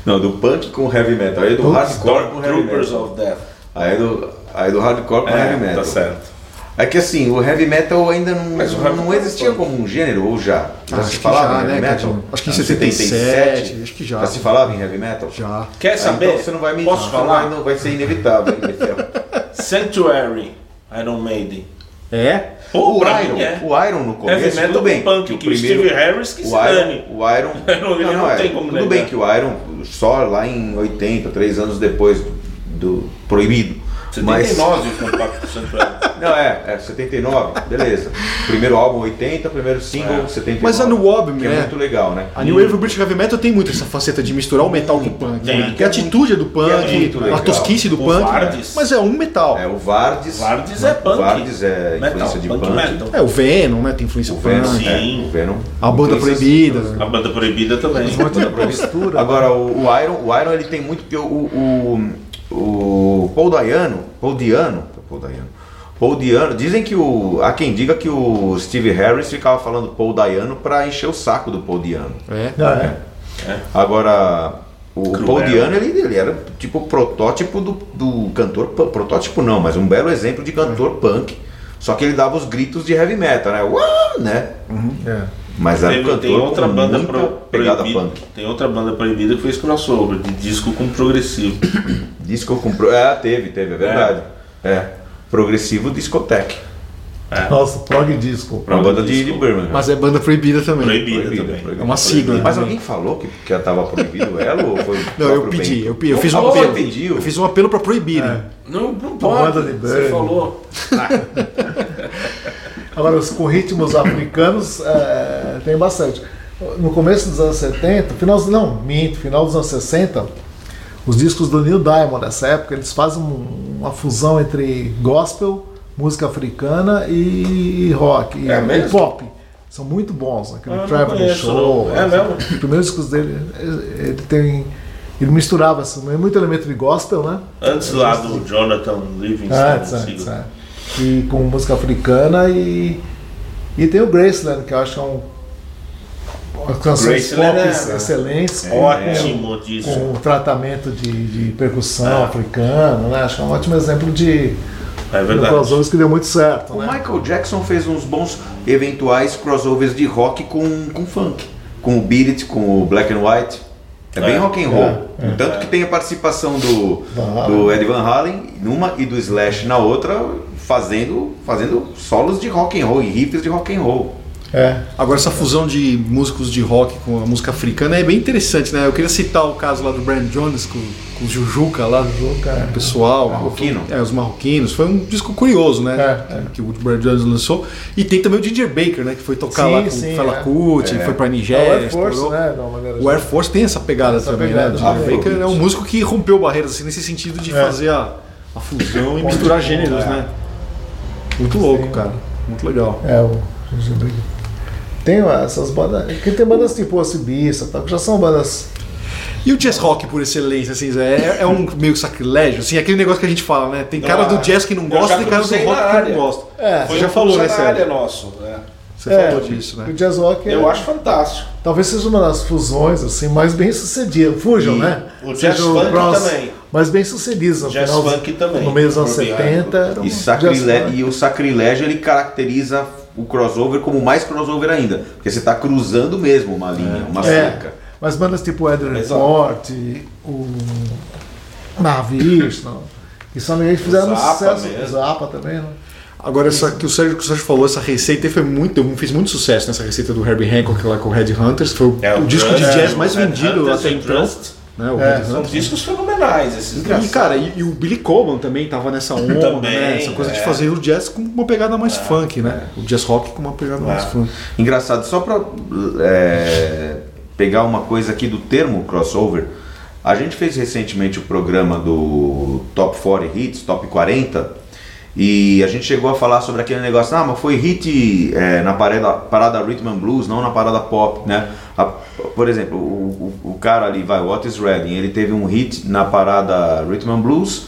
Não, do punk com heavy metal. Aí do hardcore com heavy Troopers metal. of Death. Aí do, aí do hardcore com É, heavy metal. tá certo. É que assim, o heavy metal ainda não, o não existia como um gênero, ou já? Já Ah, se falava já, em heavy né, metal? Acho que em Ah, 77, acho que já. Já se falava em heavy metal? Já. Quer Ah, saber? Então você não vai me Posso você não falar? Vai, não vai ser inevitável. Sanctuary, Iron Maiden. É? Pô, o, Iron, é. o Iron no começo, Heavy metal tudo bem. com punk, que o que o primeiro, Steve Harris que o se Iron, dane. o Iron, Ele não tem como tudo negar. bem que o Iron só lá em 80, três anos depois do proibido. Mas 79 o compacto do Sanctuary. Não é, é 79, beleza. Primeiro álbum 80, primeiro single 79. Mas a New Wave, que é né? muito legal, né? A New Wave British Heavy Metal tem muito essa faceta de misturar o metal com o punk. Tem. né? Que a atitude é do é punk, muito a tosquice do O punk. Vardes. Mas é um metal. É o Vardes. Vardes é punk. O Vardes é Metal, influência de punk punk. metal. É, o Venom, né? Tem influência O punk. Venom, Sim. é, o Venom. A banda proibida. A banda proibida também. Banda proibida. Agora o, o Iron, o Iron ele tem muito porque o, o, o Paul Dayano, Paul Diano, Paul Dayano, Paul Diano, dizem que o há quem diga que o Steve Harris ficava falando Paul Dayano para encher o saco do Paul Diano. É. Ah, é. Agora o Cruel. Paul Diano ele, ele era tipo o protótipo do, do cantor protótipo não, mas um belo exemplo de cantor punk. Só que ele dava os gritos de heavy metal, né? Uau, né? É. Mas era um cantor tem outra com banda muita pro, pegada proibida. punk. Tem outra banda proibida que fez crossover de disco com progressivo. Disco com pro... É, teve, teve, é verdade. É. Progressivo discoteque. Nossa, prog disco. Uma banda de, de Birmingham. Mas é banda proibida também. Proibida Proibido, também. proibido. É uma sigla. Mas também. alguém falou que, que tava proibido ela ou foi Não, eu pedi, eu, pedi, eu fiz um apelo. Eu fiz um apelo pra proibirem. Não, não banda pode. de Você Birmingham. falou. Agora, os- com ritmos africanos, é, tem bastante. No começo dos anos 70, final, não, minto, final dos anos 60, os discos do Neil Diamond nessa época, eles fazem um- uma fusão entre gospel, música africana e rock, e, É mesmo? e pop. São muito bons, aquele Ah, Traveling conheço, Show. não. É mesmo? Os primeiros discos dele, ele tem. Ele misturava assim, muito elemento de gospel, né? Antes lá do Jonathan Livingston. Antes, antes, é. E com música africana e. E tem o Graceland, que eu acho que é um. Uma canções pop é- excelentes. com- Ótimo. Com, com tratamento de, de percussão É. africano, né? Acho que é um ótimo exemplo de, É de verdade. crossovers que deu muito certo. O Né? Michael Jackson fez uns bons eventuais crossovers de rock com, com funk. Com o Beat It, com o Black and White. É bem É, rock and roll. é, No Tanto que tem a participação do, do Ed Van Halen numa e do Slash na outra, fazendo, fazendo solos de rock and roll e riffs de rock and roll. É. Agora essa fusão de músicos de rock com a música africana é bem interessante, né? Eu queria citar o caso lá do Brian Jones com, com o Jujuca lá, Jujuca, é. o pessoal, Marroquino. é, os marroquinos. Foi um disco curioso, né? É, é. Que o Brian Jones lançou. E tem também o Ginger Baker, né? Que foi tocar Sim, lá com sim, o Fela é. Kuti, foi pra É o Nigéria. Air Force, né? O Air Force tem essa pegada Essa também, pegada, né? O Ginger Afrobeat. Baker é um músico que rompeu barreiras assim, nesse sentido de É. fazer a, a fusão e misturar gêneros, né? Muito louco, Sim. cara. Muito legal. É, o Ginger Baker. Tem essas bandas. Que tem bandas tipo Ocibista, tal, que já são bandas. E o jazz rock por excelência, assim, é, é um meio sacrilégio, assim, aquele negócio que a gente fala, né? Tem cara do jazz que não gosta e cara do rock que não gosta. É, Foi Você já falou, né, Sérgio? nosso. né? Você É, falou disso, né? O jazz rock é, Eu acho fantástico. talvez seja uma das fusões assim mais bem sucedidas. Fujam, E né? o Seja jazz funk também. Mais bem sucedidas. no Jazz final funk também. No meio dos anos Por Bianco. 70. Era um E, jazz sacrilé- funk. e o sacrilégio ele caracteriza o crossover como mais crossover ainda. Porque você está cruzando mesmo uma linha, uma É, cerca. mas bandas tipo Eder Exato. Report, o Navish, que são que fizeram O sucesso. mesmo. O Zappa também, né? Agora, essa que o Sérgio, que o Sérgio falou, essa receita aí foi muito, fez muito sucesso nessa receita do Herbie Hancock lá com o Red Hunters. Foi o, É, o o disco de jazz é, mais o Red vendido até o então. Trust. Né, É, São discos fenomenais esses E, cara, e, e o Billy Coleman também tava nessa onda, Também, né? Essa coisa de é. fazer o jazz com uma pegada mais funk, né? O jazz rock com uma pegada mais É. funk. Engraçado, só para pegar uma coisa aqui do termo crossover, a gente fez recentemente o programa do Top 40 Hits, Top 40, e a gente chegou a falar sobre aquele negócio, ah, mas foi hit é, na parada, parada Rhythm and Blues, não na parada pop, né? A- por exemplo, o, o, o cara ali, vai, Otis Redding, ele teve um hit na parada Rhythm and Blues,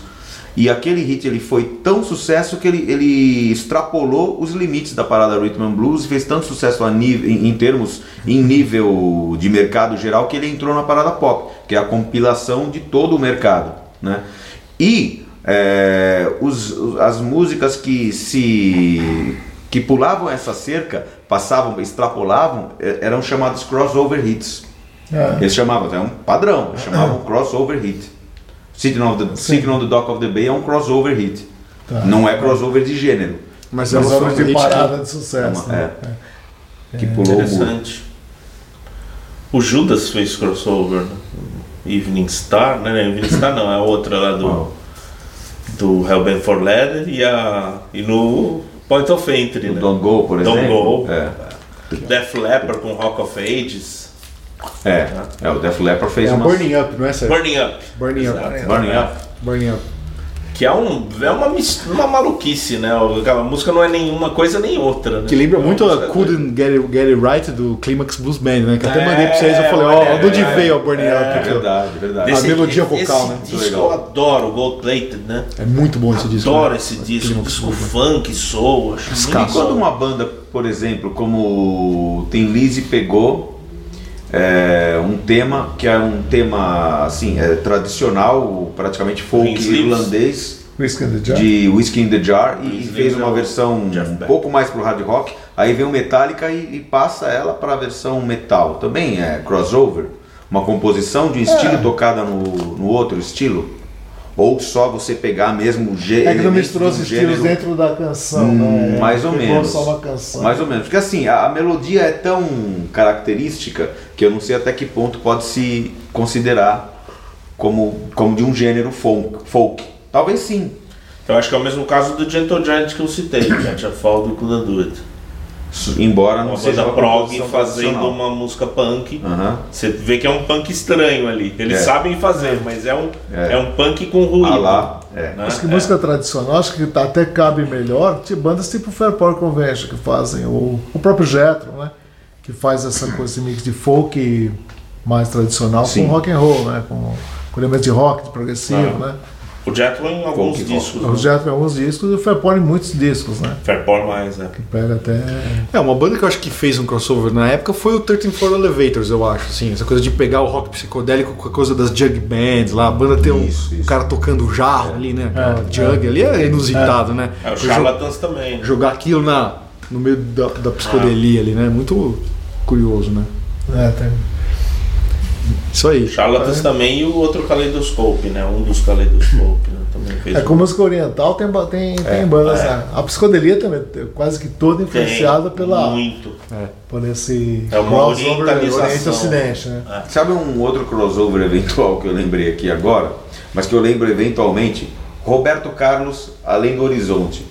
e aquele hit ele foi tão sucesso que ele, ele extrapolou os limites da parada Rhythm and Blues e fez tanto sucesso a nível, em, em termos em nível de mercado geral que ele entrou na parada pop, que é a compilação de todo o mercado, né? E é, os- as músicas que se que pulavam essa cerca, passavam, extrapolavam, é, eram chamadas crossover hits. É. Eles chamavam, é um padrão, eles chamavam crossover hit. Sitting on, the, Sitting on the Dock of the Bay é um crossover hit. Tá. Não é crossover de gênero. Mas, Mas ela era foi um de hit parada que- de sucesso. É. né? Que pulou o. Interessante. O Judas fez crossover. né? Evening Star, né? Evening Star não, é a outra lá do, do Hellbent for Leather e, a, e no Point of Entry, O né? Don't Go, por Don't exemplo. Go. É. Def Leppard com Rock of Ages. É, é, o Def Leppard fez É um uma Burning Up, não é, Sérgio? Burning Up. Burning Up. Exato. Burning Up. Burning Up. Que é, um, é uma, uma maluquice, né? Aquela música não é nenhuma coisa nem outra. Né? Que lembra É muito a Couldn't Get It, Get It Right do Climax Blues Band, né? Que até É, mandei pra vocês, eu falei, ó, olha, de onde é, veio a Burning é, Up? É verdade, verdade. A melodia esse vocal, né? disco legal. eu adoro, Gold Plated, né? É muito bom esse disco. Adoro né? esse disco. Climax disco funk, soul, acho E muito quando uma banda, por exemplo, como o Tim Lizzy pegou é, um tema que é um tema assim é, tradicional, praticamente folk irlandês Whiskey in the Jar. de Whiskey in the Jar e fez é uma versão um pouco mais pro hard rock. Aí vem o Metallica e, e passa ela para a versão metal. Também é crossover, uma composição de um estilo tocada no, no outro estilo. Ou só você pegar mesmo o gê- É que não misturou os estilos gênero- dentro da canção, Hum, né? mais ou Pegou menos. só uma canção. Mais ou menos. Porque assim, a, a melodia é tão característica que eu não sei até que ponto pode se considerar como, como de um gênero folk. folk. Talvez sim. Eu acho que é o mesmo caso do Gentle Giant que eu citei, Catch a Fall do Do It. Embora não Uma seja uma prog fazendo uma música punk. Aham. Você vê que é um punk estranho ali. Eles É. sabem fazer, mas é um, É. é. um punk com ruído. Ah lá, é. né? Acho que É. música tradicional, acho que tá- até cabe melhor de bandas tipo Fairport Convention que fazem, ou o próprio Jetro, né? Que faz essa coisa esse mix de folk mais tradicional Sim. com rock and roll, né? Com, com elementos de rock, de progressivo, Ah. né? O Jetro em alguns Folk rock. discos. O né? Jetro em alguns discos e o Fairport em muitos discos, né? Fairport mais, né? Pega até. É, uma banda que eu acho que fez um crossover na época foi o 13 Floor Elevators, eu acho, assim, essa coisa de pegar o rock psicodélico com a coisa das jug bands lá, a banda ter um, Isso, isso. cara tocando jarro ali, né, aquela É, jug ali é inusitado, né? É, o Charlatans também. né? jogar aquilo na, no meio da, da psicodelia ali, né, muito curioso, né. É, tem. Isso aí. Charlatans também e o outro Kaleidoscope, né? Um dos Kaleidoscope, né? Também fez É, um- com música oriental tem, tem, tem bandas, é. né? A psicodelia também, é quase que toda Tem, influenciada pela, Muito. por esse É uma crossover orientalização. Oriente Ocidente, né? Sabe um outro crossover eventual que eu lembrei aqui agora, mas que eu lembro eventualmente? Roberto Carlos, Além do Horizonte.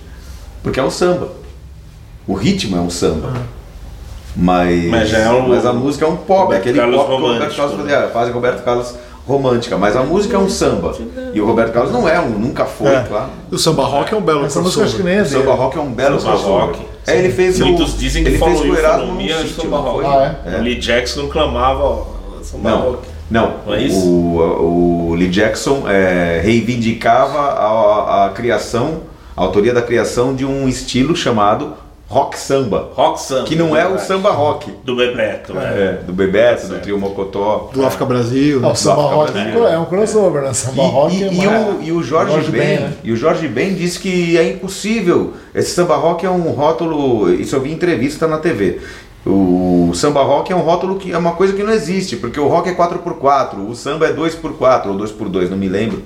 Porque é um samba. O ritmo é um samba. Mas, Mas já é um- mas a música é um pop, Roberto aquele Carlos pop que o Roberto romântico, Carlos né? fazia, faz Roberto Carlos romântica, mas a música é um samba. E o Roberto Carlos não é um, nunca foi, É. claro. O samba rock é um belo Essa música acho que nem é O samba rock é um belo Samba crossover. rock. É, ele fez Muitos o, dizem que ele fez o Erasmo no sítio, samba não rock. Ah, É. O Lee Jackson clamava ó, samba Não, rock. não. Não é isso? O, o Lee Jackson é, reivindicava a, a criação, a autoria da criação de um estilo chamado rock samba, Rock samba. que não é o samba rock. Do Bebeto, né? É, do Bebeto, do. Trio Mocotó. Do África Brasil. Né? o samba África rock Brasil. é um crossover, né? E, Samba rock e- é e mais- o, e o Jorge, Jorge Ben, Ben, né? e o Jorge Ben disse que é impossível. Esse samba rock é um rótulo. Isso eu vi em entrevista na TV. O samba rock é um rótulo que é uma coisa que não existe, porque o rock é 4x4, o samba é 2x4 ou 2x2, não me lembro.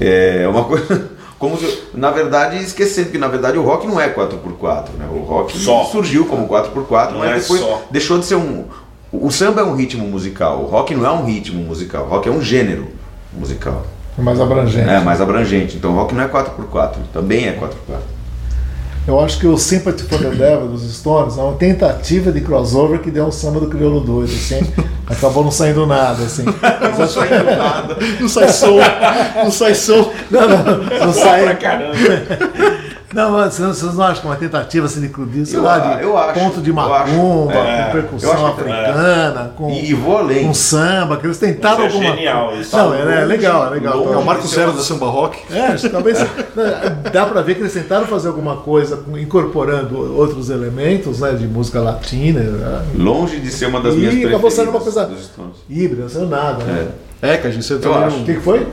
É uma coisa. Como se, na verdade, esquecendo que na verdade o rock não é 4x4, né? O rock Só. surgiu como 4x4, Não mas é depois só. deixou de ser um. O samba é um ritmo musical, o rock não é um ritmo musical, o rock é um gênero musical. é mais abrangente. É, mais abrangente. Então o rock não é 4x4, também é 4x4. Eu acho que o Sympathy for the Devil dos Stones é uma tentativa de crossover que deu um samba do crioulo doido, assim. Acabou não saindo nada, assim. Mas acho que Não sai som. Não sai som. não, não, não sai. Caramba. Não, mas vocês não acham que é uma tentativa assim de crudismo, sei Eu lá, de eu acho, ponto de macumba, acho. É, com percussão que- africana, com, E, e vou além. com samba, que eles tentaram Mas é alguma genial isso. Não, é, é legal, é legal. Longe É o Marco ser Zero uma- do samba rock. É, talvez dá pra ver que eles tentaram fazer alguma coisa incorporando outros elementos, né, de música latina, né, Longe de ser uma das E minhas acabou preferidas sendo uma coisa- híbrida, não saiu nada, né? É, que a gente Eu acho. O que, que foi?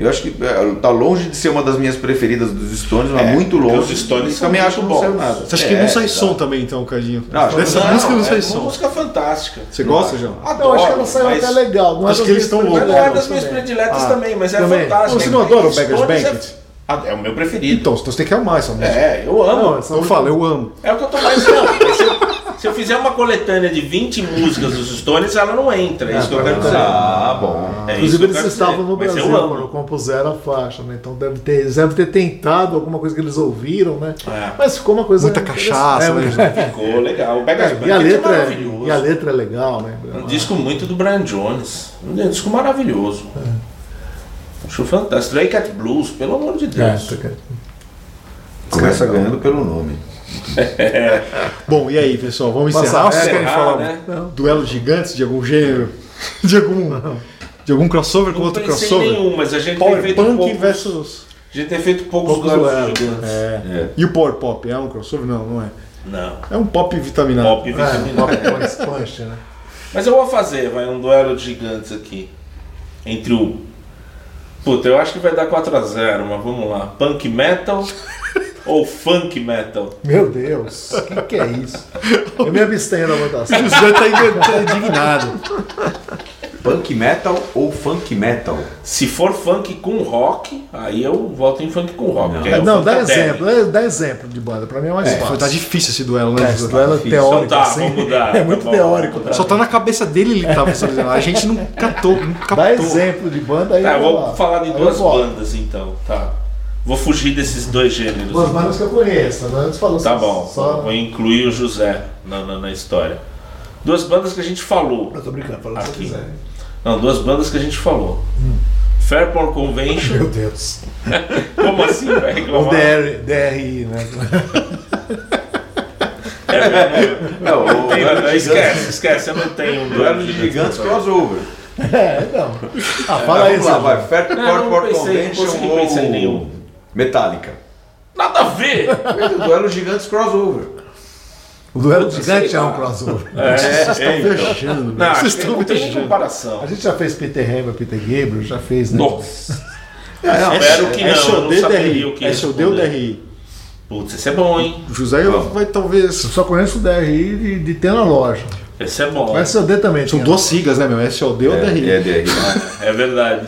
Eu acho que é, tá longe de ser uma das minhas preferidas dos Stones, mas É, muito longe. os Stones também acho não nada. Você acha que É, não sai exato. som também, então, Cadinho? Não, acho que Dessa não, música não sai é som. uma música fantástica. Você gosta, João? Não, acho que ela saiu mas- até legal. Não é Acho que eles estão Mas loucos. não é das minhas prediletas Ah, também, mas é também. fantástico. Você não adora o Beggar's é- Banquet? Ah, é o meu preferido. Então, você tem que amar essa música. É, eu amo. Não, essa Eu falo, eu amo. É o que eu tô mais não. mas Se eu, se eu fizer uma coletânea de 20 músicas dos Stones, ela não entra. É isso que eu quero dizer. Ah, bom. É Inclusive eles estavam no Mas Brasil eu amo. quando compuseram a faixa, né? Então deve ter, eles devem ter tentado alguma coisa que eles ouviram, né? É. Mas ficou uma coisa. Muita cachaça, É, né, Ficou legal. O Beggar's E a, é letra é, e a letra é legal, né? Um disco muito do Brian Jones. Um disco maravilhoso. Acho fantástico. Stray Cat Blues, pelo amor de É, Deus. tá aqui. Começa ganhando pelo nome. Bom, e aí, pessoal? Vamos encerrar? Vocês querem falar né? um duelo gigantes de algum gênero? De algum, de algum crossover com Não outro crossover? nenhum, mas a gente tem Power feito Punk poucos, versus... A gente tem feito poucos, Poucos duelos gigantes. É. É. E o Power Pop? É um crossover? Não, não é. Não. É um pop vitaminado. Pop É, vitaminado. uma- uma punch, né? Mas eu vou fazer, vai, um duelo de gigantes aqui. Entre o. Puta, eu acho que vai dar 4x0, mas vamos lá. Punk metal ou funk metal? Meu Deus, o que, que é isso? Eu me abstenho da votação. O José tá indi- tá indignado. Punk metal ou funk metal? Se for funk com rock, aí eu voto em funk com rock. Não. é Não, dá exemplo, é, dá exemplo de banda. Pra mim é mais É, fácil. tá difícil esse duelo, né? É, esse José? duelo é teórico, Então tá, assim. vamos mudar. É muito Tá bom, teórico. Só tá na cabeça dele ele tava fazendo. A gente não catou, não captou. Dá exemplo de banda aí. Tá, eu vou lá. falar de duas bandas então, tá. Vou fugir desses dois gêneros. Duas então. bandas que eu conheço. né? Antes falou Tá bom, Só... vou incluir o José na, na, na história. Duas bandas que a gente falou. Eu tô brincando, falando se Aqui. quiser. Não, duas bandas que a gente falou. Fairport Convention. Meu Deus. Como assim? Vai O reclamar? DR, DRI, né? Não, o Tem- duelo de esquece, esquece, eu não tenho um duelo de gigantes crossover. É, não. Ah, fala É, vamos lá, vai. Fairport Não, não não Convention ou. Metallica. Nada a ver! O duelo de gigantes crossover. O duelo de gigante é um crossover. É, Vocês estão é, então. viajando, Não, Vocês estão não tem nem viajando. comparação. A gente já fez Peter Hammer, Peter Gabriel, já fez, né? Nossa! não, Espero que não, eu não o que DRI. SOD ou responder. DRI? Putz, esse é bom, hein? O José vai talvez. Eu só conheço o DRI de, de ter na loja. Esse é bom. O SOD também São duas siglas, né, meu? SOD ou DRI? É, é DRI. É verdade.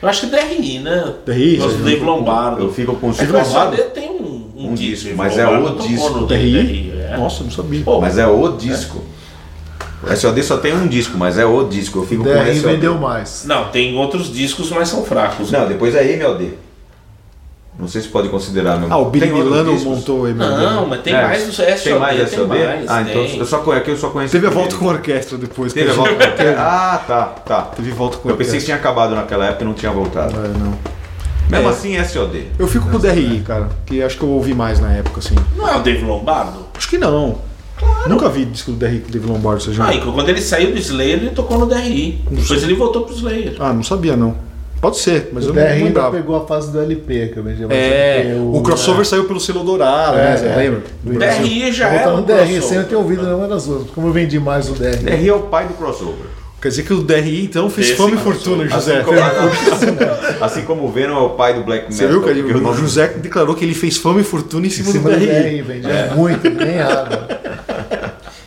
Eu acho que DRI, né? DRI, Gosto do você Dave Lombardo. Eu fico com o É o SOD tem um, Um disco, Dave mas é Lombardo o disco. DRI? É. Nossa, não sabia. Pô, Mas é o disco. O SOD só tem um disco, mas é o disco. Eu fico O com o DRI SOD. vendeu mais. Não, tem outros discos, mas são fracos. Não, depois é MLD. Não sei se pode considerar meu. Ah, o Billy Milano montou o MLD. Não, mas tem É, mais do SOD. Tem mais tem SOD? mais, ah, então tem. eu só conheço, aqui eu só conheço. Teve a volta com a orquestra depois. Teve a volta com a orquestra? Ah, tá, tá. Teve volta com Eu pensei que orquestra. tinha acabado naquela época e não tinha voltado. É, não. Mesmo É. assim, SOD. Eu fico com o DRI, cara, que acho que eu ouvi mais na época, assim. Não é o Dave Lombardo? Acho que não. Nunca vi disco do DRI com o David Lombardo, seja. Ah, e quando ele saiu do Slayer, ele tocou no DRI. Depois ele voltou pro Slayer. Ah, não sabia não. Pode ser, mas O eu não ainda pegou a fase do LP, que eu vendi mais É, LP, o crossover saiu pelo selo dourado, né? Você lembra? do DRI já era no um DRI, crossover. sem eu ter ouvido nenhuma das outras. Como eu vendi mais o DRI. DRI é o pai do crossover. Quer dizer que o DRI então fez Esse fama e fortuna, José. Assim como, assim como o Venom é o pai do black Você metal. viu, cara? porque o O nome- José declarou que ele fez fama e fortuna em Em cima, cima do do DRI. DRI, vendia muito, nem água.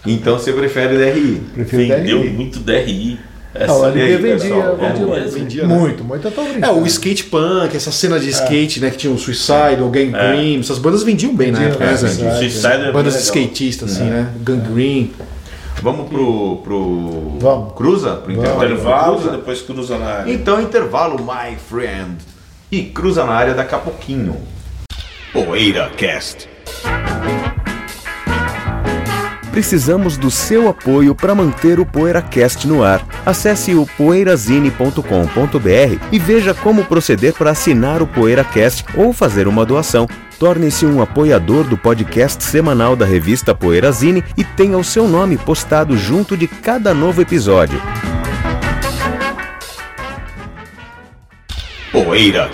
Então você prefere DRI. Prefiro Vendeu DRI. muito DRI. O Essa LP aí, vendia, pessoal, vendia, mais. vendia, né? muito, muito. Eu tô É, brincando. o skate punk, essa cena de skate, né? Que tinha o Suicide, o Gangrene, essas bandas vendiam bem na Vendiam, época, né, é. Suicide é bem Bandas legal. skatistas, assim, né? Gangrene. Vamos pro. pro... Vamos. Cruza? Pro intervalo? Intervalo e Cruza? depois cruza na área. Então, intervalo, my friend. E cruza na área daqui a pouquinho. Poeira Cast. Precisamos do seu apoio para manter o PoeiraCast no ar. Acesse o poeirazine.com.br e veja como proceder para assinar o PoeiraCast ou fazer uma doação. Torne-se um apoiador do podcast semanal da revista Poeirazine e tenha o seu nome postado junto de cada novo episódio. Poeira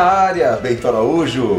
área, Beito Araújo.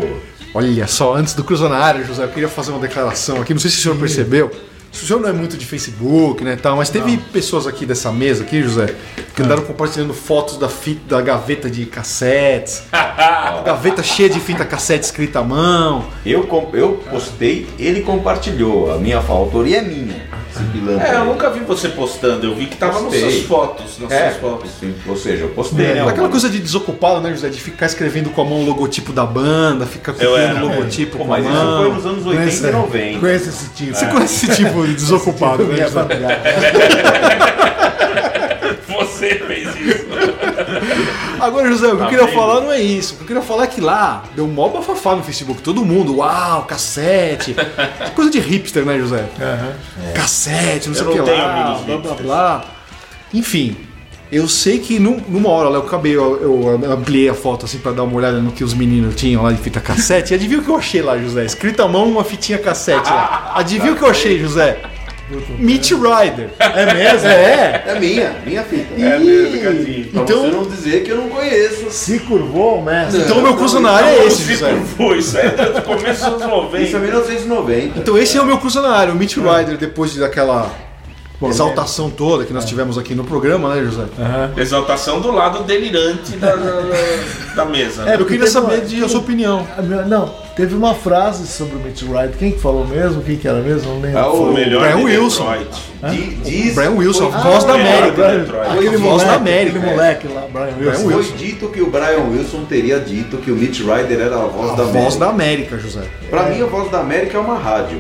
Olha só, antes do Cruza na área, José, eu queria fazer uma declaração aqui. Não sei se o senhor percebeu. O senhor não é muito de Facebook, né, tal, mas teve pessoas aqui dessa mesa aqui, José, que andaram compartilhando fotos da fita, da gaveta de cassetes, gaveta cheia de fita cassete escrita à mão. Eu, eu postei, ele compartilhou. A minha autoria é minha. Esse pilantra É, eu nunca vi você postando, eu vi que tava nas Postei. suas fotos. Nas É, suas fotos. sim, ou seja, eu postei, É, né? aquela coisa de desocupado, né, José? De ficar escrevendo com a mão o logotipo da banda, ficar copiando o logotipo Pô, com a mas isso mão. foi nos anos 80 e 90. Conhece esse tipo. Você conhece esse tipo de desocupado, né, Minha José? Você fez isso. Agora, José, o que eu Tá queria vendo? falar não é isso. O que eu queria falar é que lá deu mó bafafá no Facebook. Todo mundo, uau, cassete. Coisa de hipster, né, José? Cassete, não sei Eu o que lá, blá blá blá. Enfim, eu sei que num- numa hora lá eu acabei, eu, eu ampliei a foto assim pra dar uma olhada no que os meninos tinham lá de fita cassete. E adivinha o que eu achei lá, José? Escrito à mão uma fitinha cassete lá. Adivinha o que eu achei, José? Mitch Ryder. É mesmo? É. É minha, minha fita. É mesmo, Cadinho. Pra Então- você não dizer que eu não conheço. Se curvou mestre. Então o meu cruza na área é esse, Se José. curvou, isso aí é do começo dos anos Isso é 90. 1990. Então esse é o meu cruza na área. O Mitch Ryder, depois daquela exaltação toda que nós tivemos aqui no programa, né, José? Exaltação do lado delirante da, da, da mesa. É, Eu queria saber uma- de a sua opinião. Ah, meu- Não, teve uma frase sobre o Mitch Wright. Quem que falou mesmo? Quem que era mesmo? Não lembro. É o o melhor Brian Wilson. Diz- Brian Wilson, a voz da Ah, América. Aquele Voz da América, aquele é. moleque lá, Brian Wilson. Brian Foi dito que o Brian Wilson teria dito que o Mitch Ryder era a voz A da voz América. da América, José. Pra mim, a voz da América é uma rádio.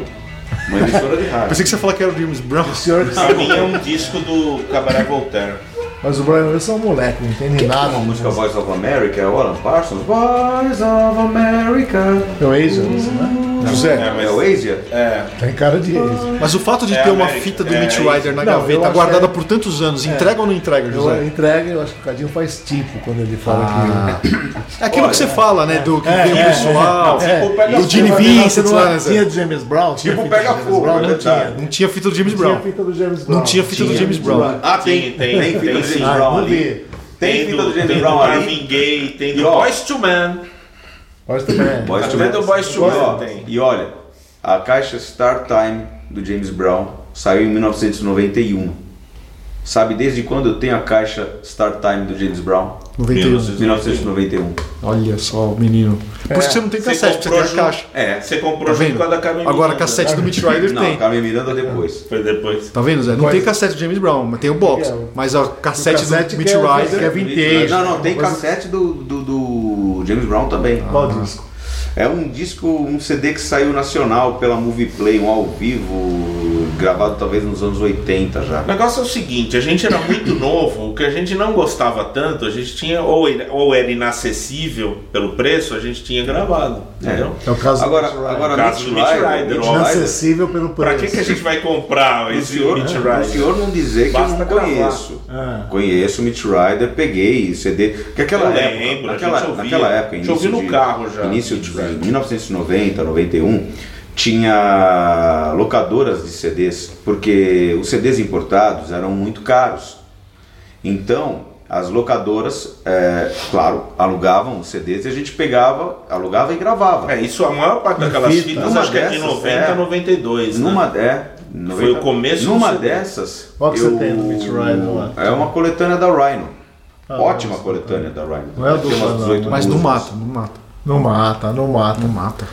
Uma emissora de rádio. Pensei que você ia falar que era o James Brown. O senhor que Pra mim é um disco do Cabaré Voltaire. Mas o Brian Wilson é um moleque, não entende nada. A música Voice of America é o Alan Parsons. Voice of America. É o Asian, né? José, É, É o Asia? É, Tem cara de Asian. mas o fato de É ter uma América. fita do É Mitch. Ryder na Não, eu gaveta guardada é- por tantos anos, entrega ou não entrega, Eu José? entrega, eu acho que o Cadinho faz tipo quando ele fala Ah. que. É aquilo que você fala, né? Do que É, vem o é, pessoal, é, tipo, do Gene fogo, Vincent Não lá, né, tinha Zé? do James Brown? Tinha Tipo do pega fogo, é Não tinha. Não tinha fita do James Não tinha Brown. fita do James Brown. Não tinha fita do James Brown. Ah, tem. Tem, Tem, tem, fita tem do. James Ah, Brown não ali. Tem fita do James tem Brown do ali. Marvin Gaye, tem do ó, Boys to também. Boys to Men. do Boys to E Men tem. E olha, a caixa Start Time do James Brown saiu em 1991. Sabe desde quando eu tenho a caixa Start Time do James Brown? 91. 1991. Olha só, o menino. Por isso que você não tem Você cassete, você comprou tem a caixa. É. Você comprou Tá junto vendo? com a da Carmen Agora, Miranda. cassete do Mitch Ryder Não, tem. Carmen Miranda depois. Foi depois. Tá vendo, Zé? Não Quais? tem cassete do James Brown, mas tem o box. É, o- Mas a cassete, cassete do Mitch é- Ryder. que é vintage. Não, não, tem cassete do, do, do James Brown também. Qual disco? É um disco, um CD que saiu nacional pela Movie Play, um ao vivo, gravado talvez nos anos 80 já. O negócio é o seguinte, a gente era muito novo, o que a gente não gostava tanto, a gente tinha, ou, era- ou era inacessível pelo preço, a gente tinha gravado, entendeu? É o caso Agora, do agora O caso do Mitch ó. Inacessível pelo preço. Pra que, que a gente vai comprar O esse senhor, Mitch o Ryder? senhor não dizer que Basta eu não conheço. Ah. Conheço o Mitch Ryder, peguei CD. Porque aquela Eu época, lembro, a naquela, gente ouvia. naquela época, início ouvia no de, carro já, Início de Ryder. 1990, 91, tinha locadoras de CDs, porque os CDs importados eram muito caros. Então, as locadoras, é, claro, alugavam os CDs e a gente pegava, alugava e gravava. É, isso a maior parte daquelas fita. fitas acho que é de dessas, 90 é. a 92, né? Numa é, 90, o começo do Numa dessas. Qual que você tem do Mitch Ryder lá? É uma coletânea da Rhino. Ah, Ótima nossa, coletânea da Rhino. Não é o Tem do umas Van 18 Mas não músicas. mata, não mata. Não mata, não mata. Não mata.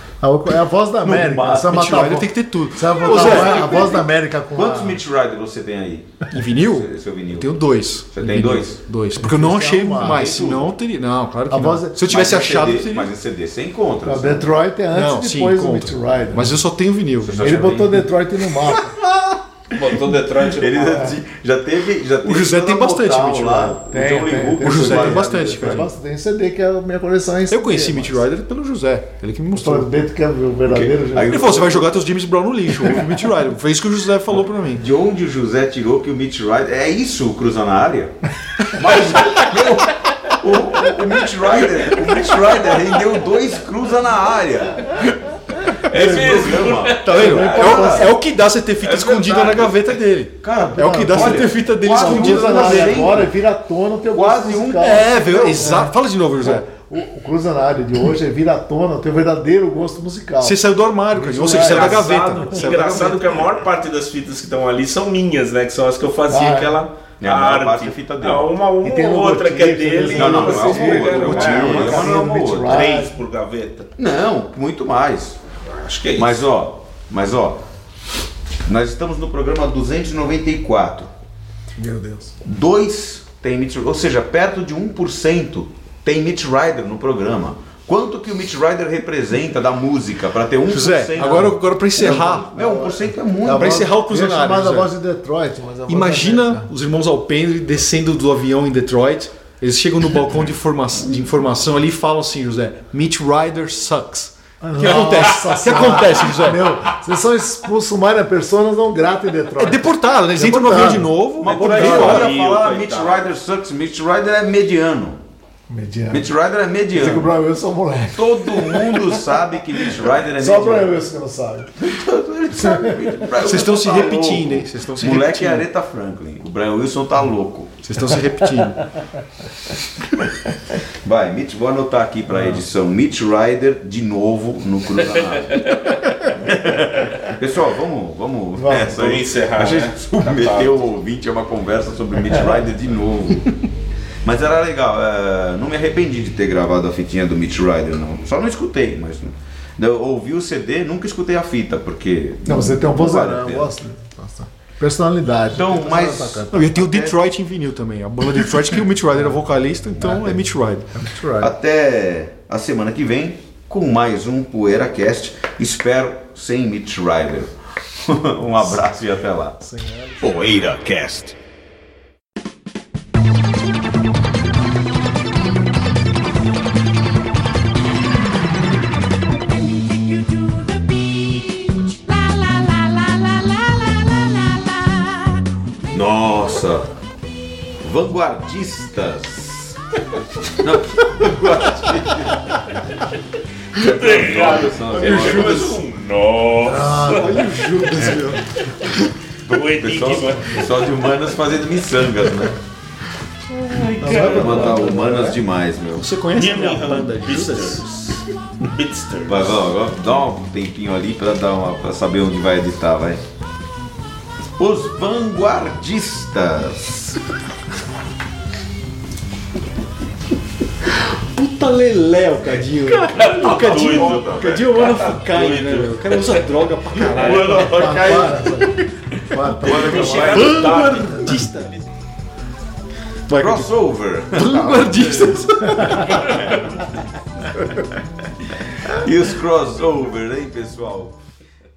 É a voz da América. mata. Você vai Mitch matar a Ryder vo- tem que ter tudo. Você vai botar Zé, a voz da América com Quantos a... Mitch Rider você tem aí? Em vinil? É o vinil. Eu tenho dois. Você Em tem vinil. dois? Dois. Porque eu não achei uma- mais, senão eu teria. Não, claro que A não. voz é- Se eu tivesse Mas achado, CD, teria. Mas em CD você encontra. A assim. Detroit é antes Não, e sim, depois do Mitch. Ryder. Mas eu só tenho vinil. Ele botou? Detroit no mapa. Botou Detroit Ele no já, já teve. Já teve José tem bastante Mitch lá. Tem, o tem, tem. O José tem bastante, né? cara. Tem CD que é a minha coleção é Eu conheci Mitch Ryder pelo José. Ele que me mostrou. Falando dentro que é o verdadeiro. Aí gente. Ele falou: você vai jogar teus James Brown no lixo. Ouve o Mitch Ryder. Foi isso que o José falou pra mim. De onde o José tirou que o Mitch Ryder. É isso o Cruza na área? Mas meu, o, o, o Mitch Ryder, o Mitch Ryder rendeu dois cruza na área. É mesmo. Programa. Tá vendo? É o, é o que dá você ter fita É escondida verdade. na gaveta dele. Cara, É o que dá você ter fita dele escondida na gaveta. Agora vira à tona o teu Quase gosto um- musical. É, viu? Exato. Fala de novo, José. O, o Cruza na área de hoje é vir à tona o teu verdadeiro gosto musical. Você saiu do armário, cara. Ou seja, você saiu da Engraçado- gaveta. Engraçado gaveta. que a maior parte das fitas que estão ali são minhas, né? Que são as que eu fazia Ah, é. aquela É, a maior arte. parte é fita dele. Ah, Uma, uma E tem ou no outra que é dele. Não, não, não é vocês uma outra, pegaram. o É, motivo, uma- é uma- carinha do Mitch outra. Ryder. Três por gaveta. Não, muito mais. Acho que é isso. Mas ó, mas ó, nós estamos no programa 294. Meu Deus. Dois tem Mitch ou seja, perto de 1% tem Mitch Ryder no programa. Quanto que o Mitch Ryder representa da música para ter 1%? José, agora, agora pra encerrar. Meu, 1% é muito. Pra encerrar o chamar da José. voz de Detroit, a Imagina os irmãos Alpendre descendo do avião em Detroit. Eles chegam no balcão de, informa- de informação ali e falam assim, José, Mitch Ryder sucks. O que acontece? O que acontece, José? Meu, vocês são expulsos mais pessoas não grata em É Detroit. deportado, né? Eles entram no avião de novo. Mas por aí pariu, falar. Mitch Ryder sucks, Mitch Ryder é mediano. Mediano. Mitch Ryder é Dizer que o mediano. Brian Wilson é um moleque. Todo mundo sabe que Mitch Ryder é Só o Brian mediano. Wilson que não sabe. Vocês estão se repetindo, hein? Vocês estão se Moleque é repetindo. Aretha Franklin. O Brian Wilson tá louco. Vocês estão se repetindo. Vai, Mitch, vou anotar aqui pra edição. Mitch Ryder de novo no cruzamento. Pessoal, vamos, vamos. Vamos, essa vamos aí. encerrar, A gente né? submeteu o ouvinte a uma conversa sobre Mitch Ryder de novo. Mas era legal, é, não me arrependi de ter gravado a fitinha do Mitch Ryder, não. Só não escutei, mas. Eu ouvi o CD, nunca escutei a fita, porque. Não, você tem um não a pena. gosto. Personalidade. Então, Tem mas- personalidade Não, e tem o Detroit em vinil também. A banda Detroit, que o Mitch Ryder é vocalista, então é Mitch Ryder. bacana. Até a semana que vem com mais um PoeiraCast. Espero sem Mitch Ryder. um abraço e até lá. Poeira Vanguardistas! Não, vanguardistas! São as vozes- Nossa, Olha o Judas, meu. o Pessoal, pessoal de humanas fazendo miçangas, né? Vai mandar humanas demais, meu. Você conhece a minha banda Judas? Vai, vai, agora dá um tempinho ali pra, dar uma, pra saber onde vai editar, vai. Os vanguardistas. Lelé o Cadinho. O Cadinho, doido, o Cadinho é o Ana Tá Fukai, né, meu? O cara usa droga pra caralho. Para, para. Vanguardista. Crossover. Vanguardistas. e os crossover, hein, pessoal?